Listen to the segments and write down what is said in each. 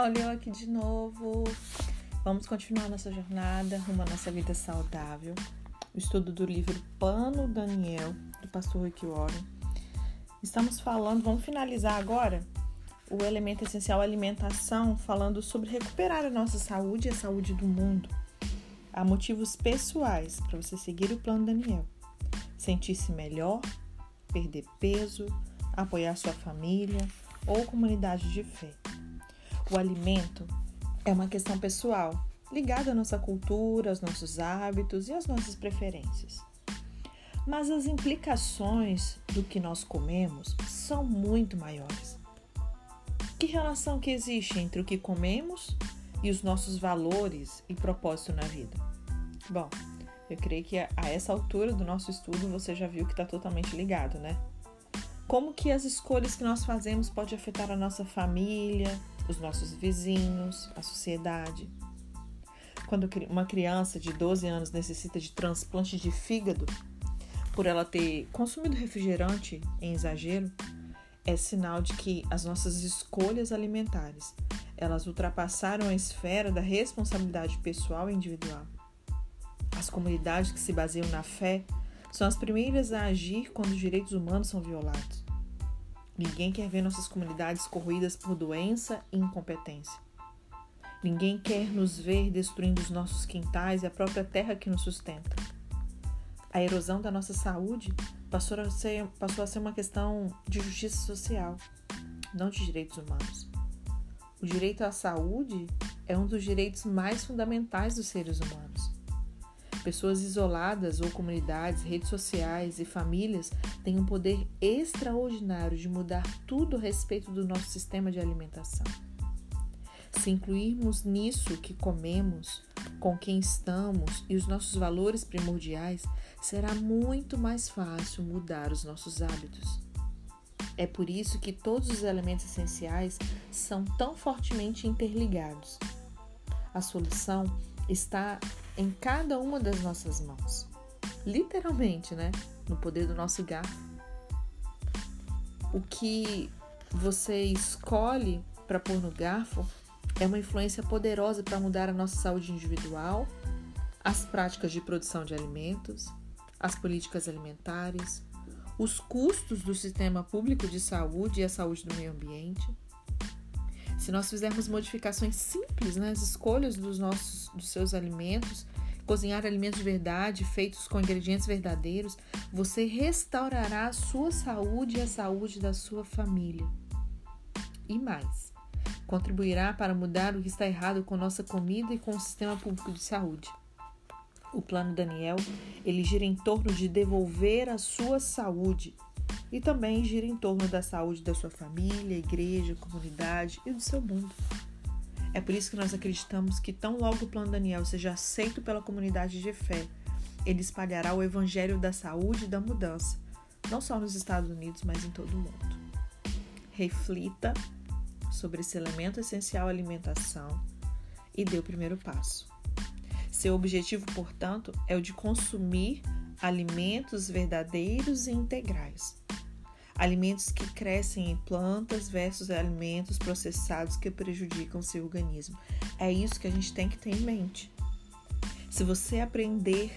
Olha eu aqui de novo. Vamos continuar nossa jornada rumo à nossa vida saudável. O estudo do livro Pano Daniel, do pastor Rick Warren. Estamos falando, vamos finalizar agora o elemento essencial alimentação, falando sobre recuperar a nossa saúde e a saúde do mundo. Há motivos pessoais para você seguir o plano Daniel. Sentir-se melhor, perder peso, apoiar sua família ou comunidade de fé. O alimento é uma questão pessoal, ligada à nossa cultura, aos nossos hábitos e às nossas preferências. Mas as implicações do que nós comemos são muito maiores. Que relação que existe entre o que comemos e os nossos valores e propósito na vida? Bom, eu creio que a essa altura do nosso estudo você já viu que está totalmente ligado, né? Como que as escolhas que nós fazemos pode afetar a nossa família, os nossos vizinhos, a sociedade. Quando uma criança de 12 anos necessita de transplante de fígado, por ela ter consumido refrigerante em exagero, é sinal de que as nossas escolhas alimentares, elas ultrapassaram a esfera da responsabilidade pessoal e individual. As comunidades que se baseiam na fé são as primeiras a agir quando os direitos humanos são violados. Ninguém quer ver nossas comunidades corroídas por doença e incompetência. Ninguém quer nos ver destruindo os nossos quintais e a própria terra que nos sustenta. A erosão da nossa saúde passou a ser, passou a ser uma questão de justiça social, não de direitos humanos. O direito à saúde é um dos direitos mais fundamentais dos seres humanos. Pessoas isoladas ou comunidades, redes sociais e famílias têm um poder extraordinário de mudar tudo a respeito do nosso sistema de alimentação. Se incluirmos nisso que comemos, com quem estamos e os nossos valores primordiais, será muito mais fácil mudar os nossos hábitos. É por isso que todos os elementos essenciais são tão fortemente interligados. A solução está em cada uma das nossas mãos. Literalmente, né? No poder do nosso garfo. O que você escolhe para pôr no garfo é uma influência poderosa para mudar a nossa saúde individual, as práticas de produção de alimentos, as políticas alimentares, os custos do sistema público de saúde e a saúde do meio ambiente se nós fizermos modificações simples nas escolhas dos nossos dos seus alimentos, cozinhar alimentos de verdade, feitos com ingredientes verdadeiros, você restaurará a sua saúde e a saúde da sua família. E mais, contribuirá para mudar o que está errado com nossa comida e com o sistema público de saúde. O plano Daniel, ele gira em torno de devolver a sua saúde e também gira em torno da saúde da sua família, igreja, comunidade e do seu mundo. É por isso que nós acreditamos que, tão logo o plano Daniel seja aceito pela comunidade de fé, ele espalhará o evangelho da saúde e da mudança, não só nos Estados Unidos, mas em todo o mundo. Reflita sobre esse elemento essencial alimentação e dê o primeiro passo. Seu objetivo, portanto, é o de consumir alimentos verdadeiros e integrais. Alimentos que crescem em plantas versus alimentos processados que prejudicam seu organismo. É isso que a gente tem que ter em mente. Se você aprender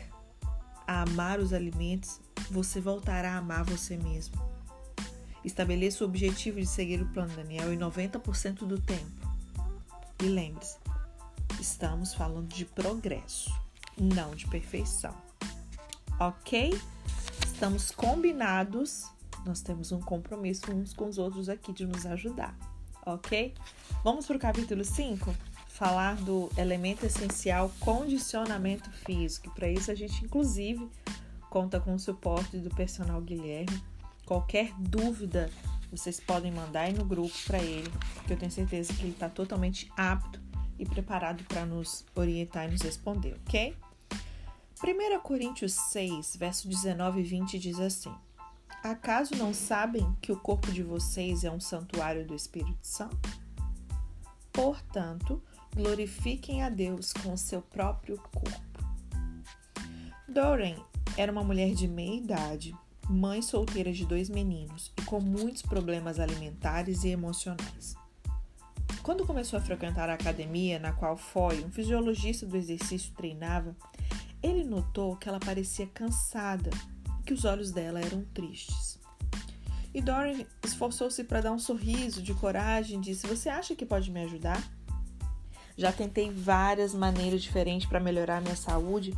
a amar os alimentos, você voltará a amar você mesmo. Estabeleça o objetivo de seguir o plano Daniel em 90% do tempo. E lembre-se, estamos falando de progresso, não de perfeição ok? Estamos combinados, nós temos um compromisso uns com os outros aqui de nos ajudar, ok? Vamos para o capítulo 5? Falar do elemento essencial condicionamento físico. Para isso, a gente, inclusive, conta com o suporte do personal Guilherme. Qualquer dúvida, vocês podem mandar aí no grupo para ele, que eu tenho certeza que ele está totalmente apto e preparado para nos orientar e nos responder, ok? 1 Coríntios 6, verso 19 e 20 diz assim: Acaso não sabem que o corpo de vocês é um santuário do Espírito Santo? Portanto, glorifiquem a Deus com o seu próprio corpo. Doreen era uma mulher de meia idade, mãe solteira de dois meninos e com muitos problemas alimentares e emocionais. Quando começou a frequentar a academia na qual foi um fisiologista do exercício treinava, ele notou que ela parecia cansada que os olhos dela eram tristes. E Dorian esforçou-se para dar um sorriso de coragem e disse: Você acha que pode me ajudar? Já tentei várias maneiras diferentes para melhorar minha saúde,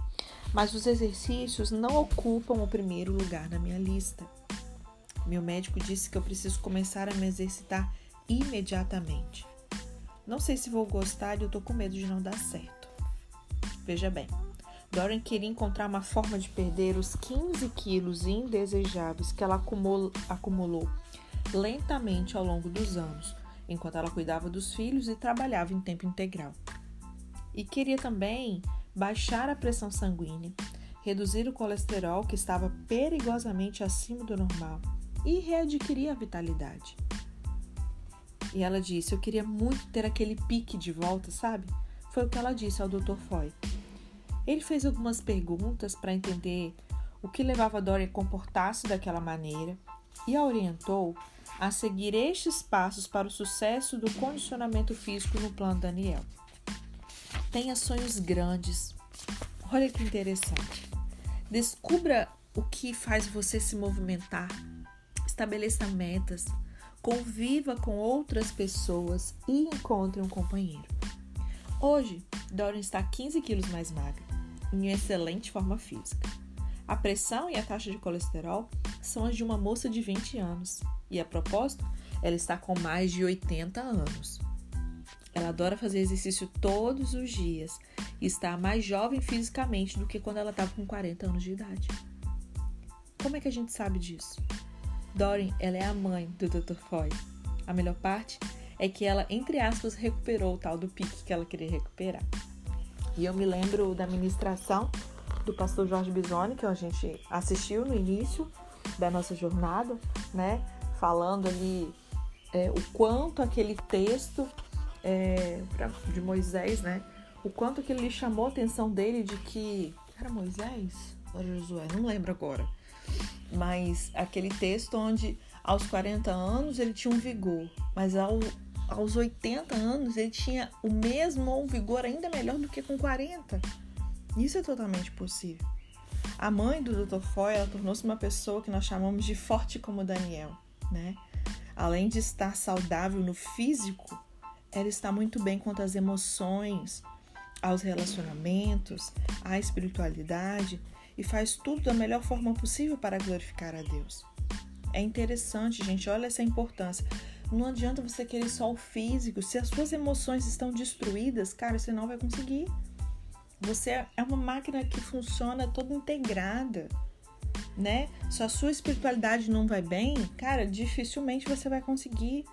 mas os exercícios não ocupam o primeiro lugar na minha lista. Meu médico disse que eu preciso começar a me exercitar imediatamente. Não sei se vou gostar e eu tô com medo de não dar certo. Veja bem, Dorian queria encontrar uma forma de perder os 15 quilos indesejáveis que ela acumulou, lentamente ao longo dos anos, enquanto ela cuidava dos filhos e trabalhava em tempo integral. E queria também baixar a pressão sanguínea, reduzir o colesterol que estava perigosamente acima do normal e readquirir a vitalidade. E ela disse: Eu queria muito ter aquele pique de volta, sabe? Foi o que ela disse ao Dr. Foy. Ele fez algumas perguntas para entender o que levava Dory a comportar-se daquela maneira e a orientou a seguir estes passos para o sucesso do condicionamento físico no plano Daniel. Tenha sonhos grandes. Olha que interessante. Descubra o que faz você se movimentar. Estabeleça metas. Conviva com outras pessoas e encontre um companheiro. Hoje, Dorian está 15 quilos mais magra, em excelente forma física. A pressão e a taxa de colesterol são as de uma moça de 20 anos. E a propósito, ela está com mais de 80 anos. Ela adora fazer exercício todos os dias e está mais jovem fisicamente do que quando ela estava com 40 anos de idade. Como é que a gente sabe disso? Doreen, ela é a mãe do Dr. Foy. A melhor parte é que ela, entre aspas, recuperou o tal do pique que ela queria recuperar. E eu me lembro da ministração do pastor Jorge Bisoni, que a gente assistiu no início da nossa jornada, né? Falando ali é, o quanto aquele texto é, pra, de Moisés, né? O quanto que ele chamou a atenção dele de que. Era Moisés? Ou Josué? Não lembro agora. Mas aquele texto onde aos 40 anos ele tinha um vigor, mas ao, aos 80 anos ele tinha o mesmo ou um vigor ainda melhor do que com 40. Isso é totalmente possível. A mãe do Dr. Foy, ela tornou-se uma pessoa que nós chamamos de forte como Daniel, né? Além de estar saudável no físico, ela está muito bem quanto às emoções, aos relacionamentos, à espiritualidade e faz tudo da melhor forma possível para glorificar a Deus. É interessante, gente, olha essa importância. Não adianta você querer só o físico, se as suas emoções estão destruídas, cara, você não vai conseguir. Você é uma máquina que funciona toda integrada, né? Se a sua espiritualidade não vai bem, cara, dificilmente você vai conseguir.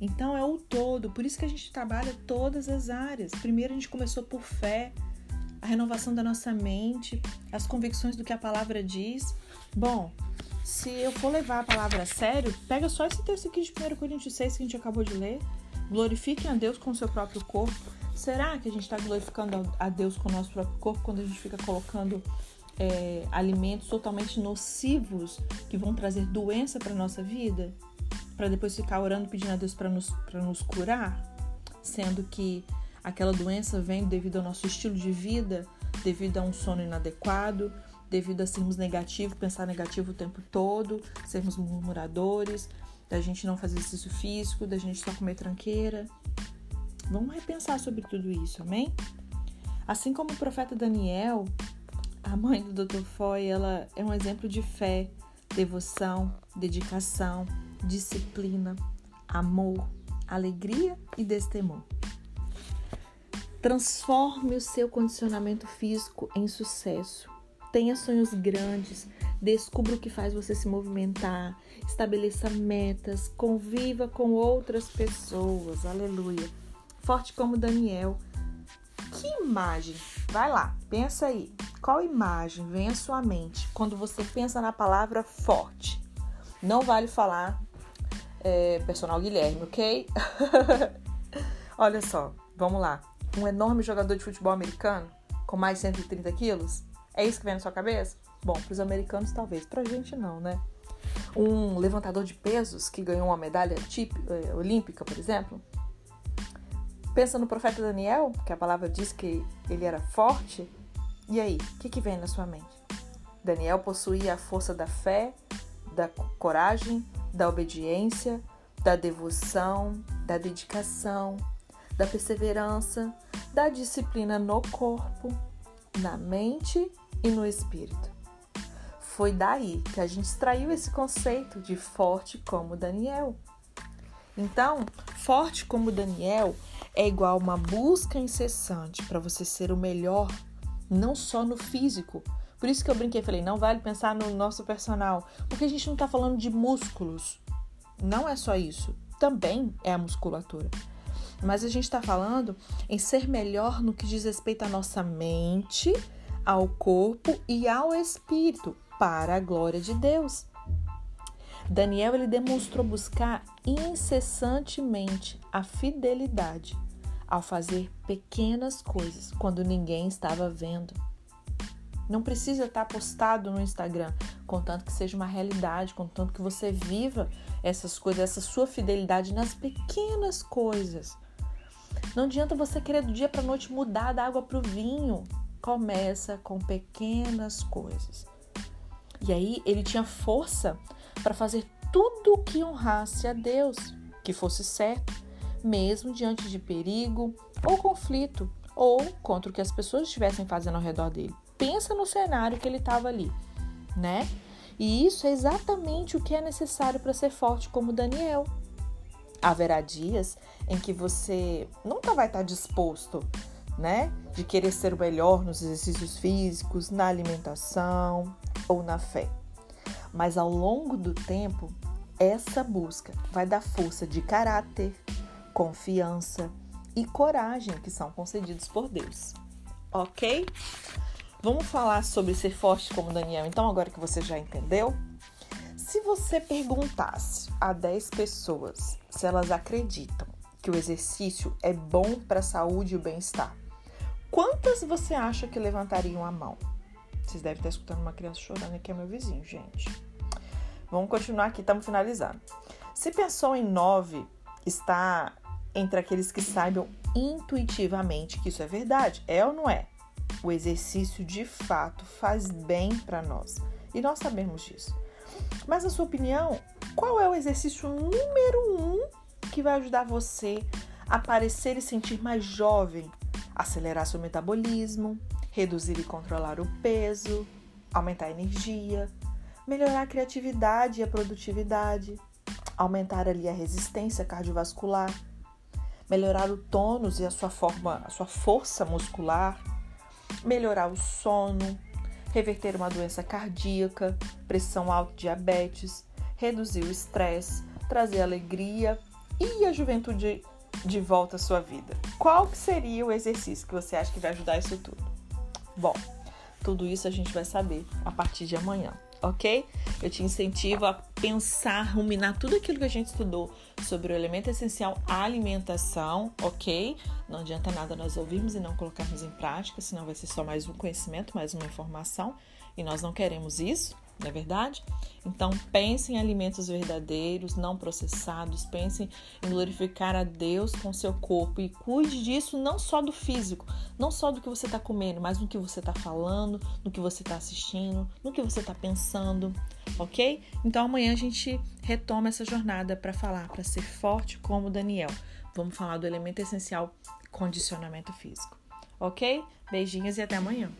Então é o todo, por isso que a gente trabalha todas as áreas. Primeiro a gente começou por fé, renovação da nossa mente, as convicções do que a palavra diz. Bom, se eu for levar a palavra a sério, pega só esse texto aqui de 1 Coríntios 6 que a gente acabou de ler. Glorifiquem a Deus com o seu próprio corpo. Será que a gente está glorificando a Deus com o nosso próprio corpo quando a gente fica colocando é, alimentos totalmente nocivos que vão trazer doença para nossa vida? Para depois ficar orando pedindo a Deus para nos, nos curar? Sendo que aquela doença vem devido ao nosso estilo de vida, devido a um sono inadequado, devido a sermos negativos, pensar negativo o tempo todo, sermos murmuradores, da gente não fazer exercício físico, da gente só comer tranqueira. Vamos repensar sobre tudo isso, amém? Assim como o profeta Daniel, a mãe do Dr. Foy, ela é um exemplo de fé, devoção, dedicação, disciplina, amor, alegria e destemor. Transforme o seu condicionamento físico em sucesso. Tenha sonhos grandes, descubra o que faz você se movimentar, estabeleça metas, conviva com outras pessoas. Aleluia forte como Daniel. Que imagem? Vai lá, pensa aí. Qual imagem vem à sua mente quando você pensa na palavra forte? Não vale falar é, personal Guilherme, ok? Olha só, vamos lá. Um enorme jogador de futebol americano com mais de 130 quilos? É isso que vem na sua cabeça? Bom, para os americanos talvez, para a gente não, né? Um levantador de pesos que ganhou uma medalha é, olímpica, por exemplo? Pensa no profeta Daniel, que a palavra diz que ele era forte. E aí, o que, que vem na sua mente? Daniel possuía a força da fé, da coragem, da obediência, da devoção, da dedicação, da perseverança, da disciplina no corpo, na mente e no espírito. Foi daí que a gente extraiu esse conceito de forte como Daniel. Então, forte como Daniel é igual uma busca incessante para você ser o melhor, não só no físico. Por isso que eu brinquei falei, não vale pensar no nosso personal, porque a gente não está falando de músculos. Não é só isso. Também é a musculatura. Mas a gente está falando em ser melhor no que diz respeito à nossa mente, ao corpo e ao espírito para a glória de Deus. Daniel ele demonstrou buscar incessantemente a fidelidade ao fazer pequenas coisas quando ninguém estava vendo. Não precisa estar postado no Instagram, contanto que seja uma realidade, contanto que você viva essas coisas, essa sua fidelidade nas pequenas coisas. Não adianta você querer do dia para noite mudar da água para o vinho. Começa com pequenas coisas. E aí ele tinha força para fazer tudo que honrasse a Deus, que fosse certo, mesmo diante de perigo ou conflito, ou contra o que as pessoas estivessem fazendo ao redor dele. Pensa no cenário que ele estava ali, né? E isso é exatamente o que é necessário para ser forte como Daniel. Haverá dias em que você nunca vai estar disposto, né, de querer ser o melhor nos exercícios físicos, na alimentação, ou na fé. Mas ao longo do tempo, essa busca vai dar força de caráter, confiança e coragem que são concedidos por Deus. Ok? Vamos falar sobre ser forte como Daniel, então, agora que você já entendeu? Se você perguntasse a 10 pessoas se elas acreditam que o exercício é bom para a saúde e o bem-estar, quantas você acha que levantariam a mão? Vocês devem estar escutando uma criança chorando aqui, é meu vizinho, gente. Vamos continuar aqui, estamos finalizando. Se pensou em nove, está entre aqueles que saibam intuitivamente que isso é verdade. É ou não é? O exercício de fato faz bem para nós. E nós sabemos disso. Mas, na sua opinião, qual é o exercício número um que vai ajudar você a parecer e sentir mais jovem, acelerar seu metabolismo, reduzir e controlar o peso, aumentar a energia, melhorar a criatividade e a produtividade, aumentar ali a resistência cardiovascular, melhorar o tônus e a sua forma, a sua força muscular, melhorar o sono, reverter uma doença cardíaca, pressão alta, diabetes, reduzir o estresse, trazer alegria e a juventude de volta à sua vida. Qual que seria o exercício que você acha que vai ajudar isso tudo? Bom, tudo isso a gente vai saber a partir de amanhã, ok? Eu te incentivo a pensar, ruminar tudo aquilo que a gente estudou sobre o elemento essencial alimentação, ok? Não adianta nada nós ouvirmos e não colocarmos em prática, senão vai ser só mais um conhecimento, mais uma informação, e nós não queremos isso não é verdade? Então pense em alimentos verdadeiros, não processados, pense em glorificar a Deus com seu corpo e cuide disso não só do físico, não só do que você está comendo, mas no que você está falando, no que você está assistindo, no que você está pensando, ok? Então amanhã a gente retoma essa jornada para falar, para ser forte como Daniel. Vamos falar do elemento essencial condicionamento físico, ok? Beijinhos e até amanhã.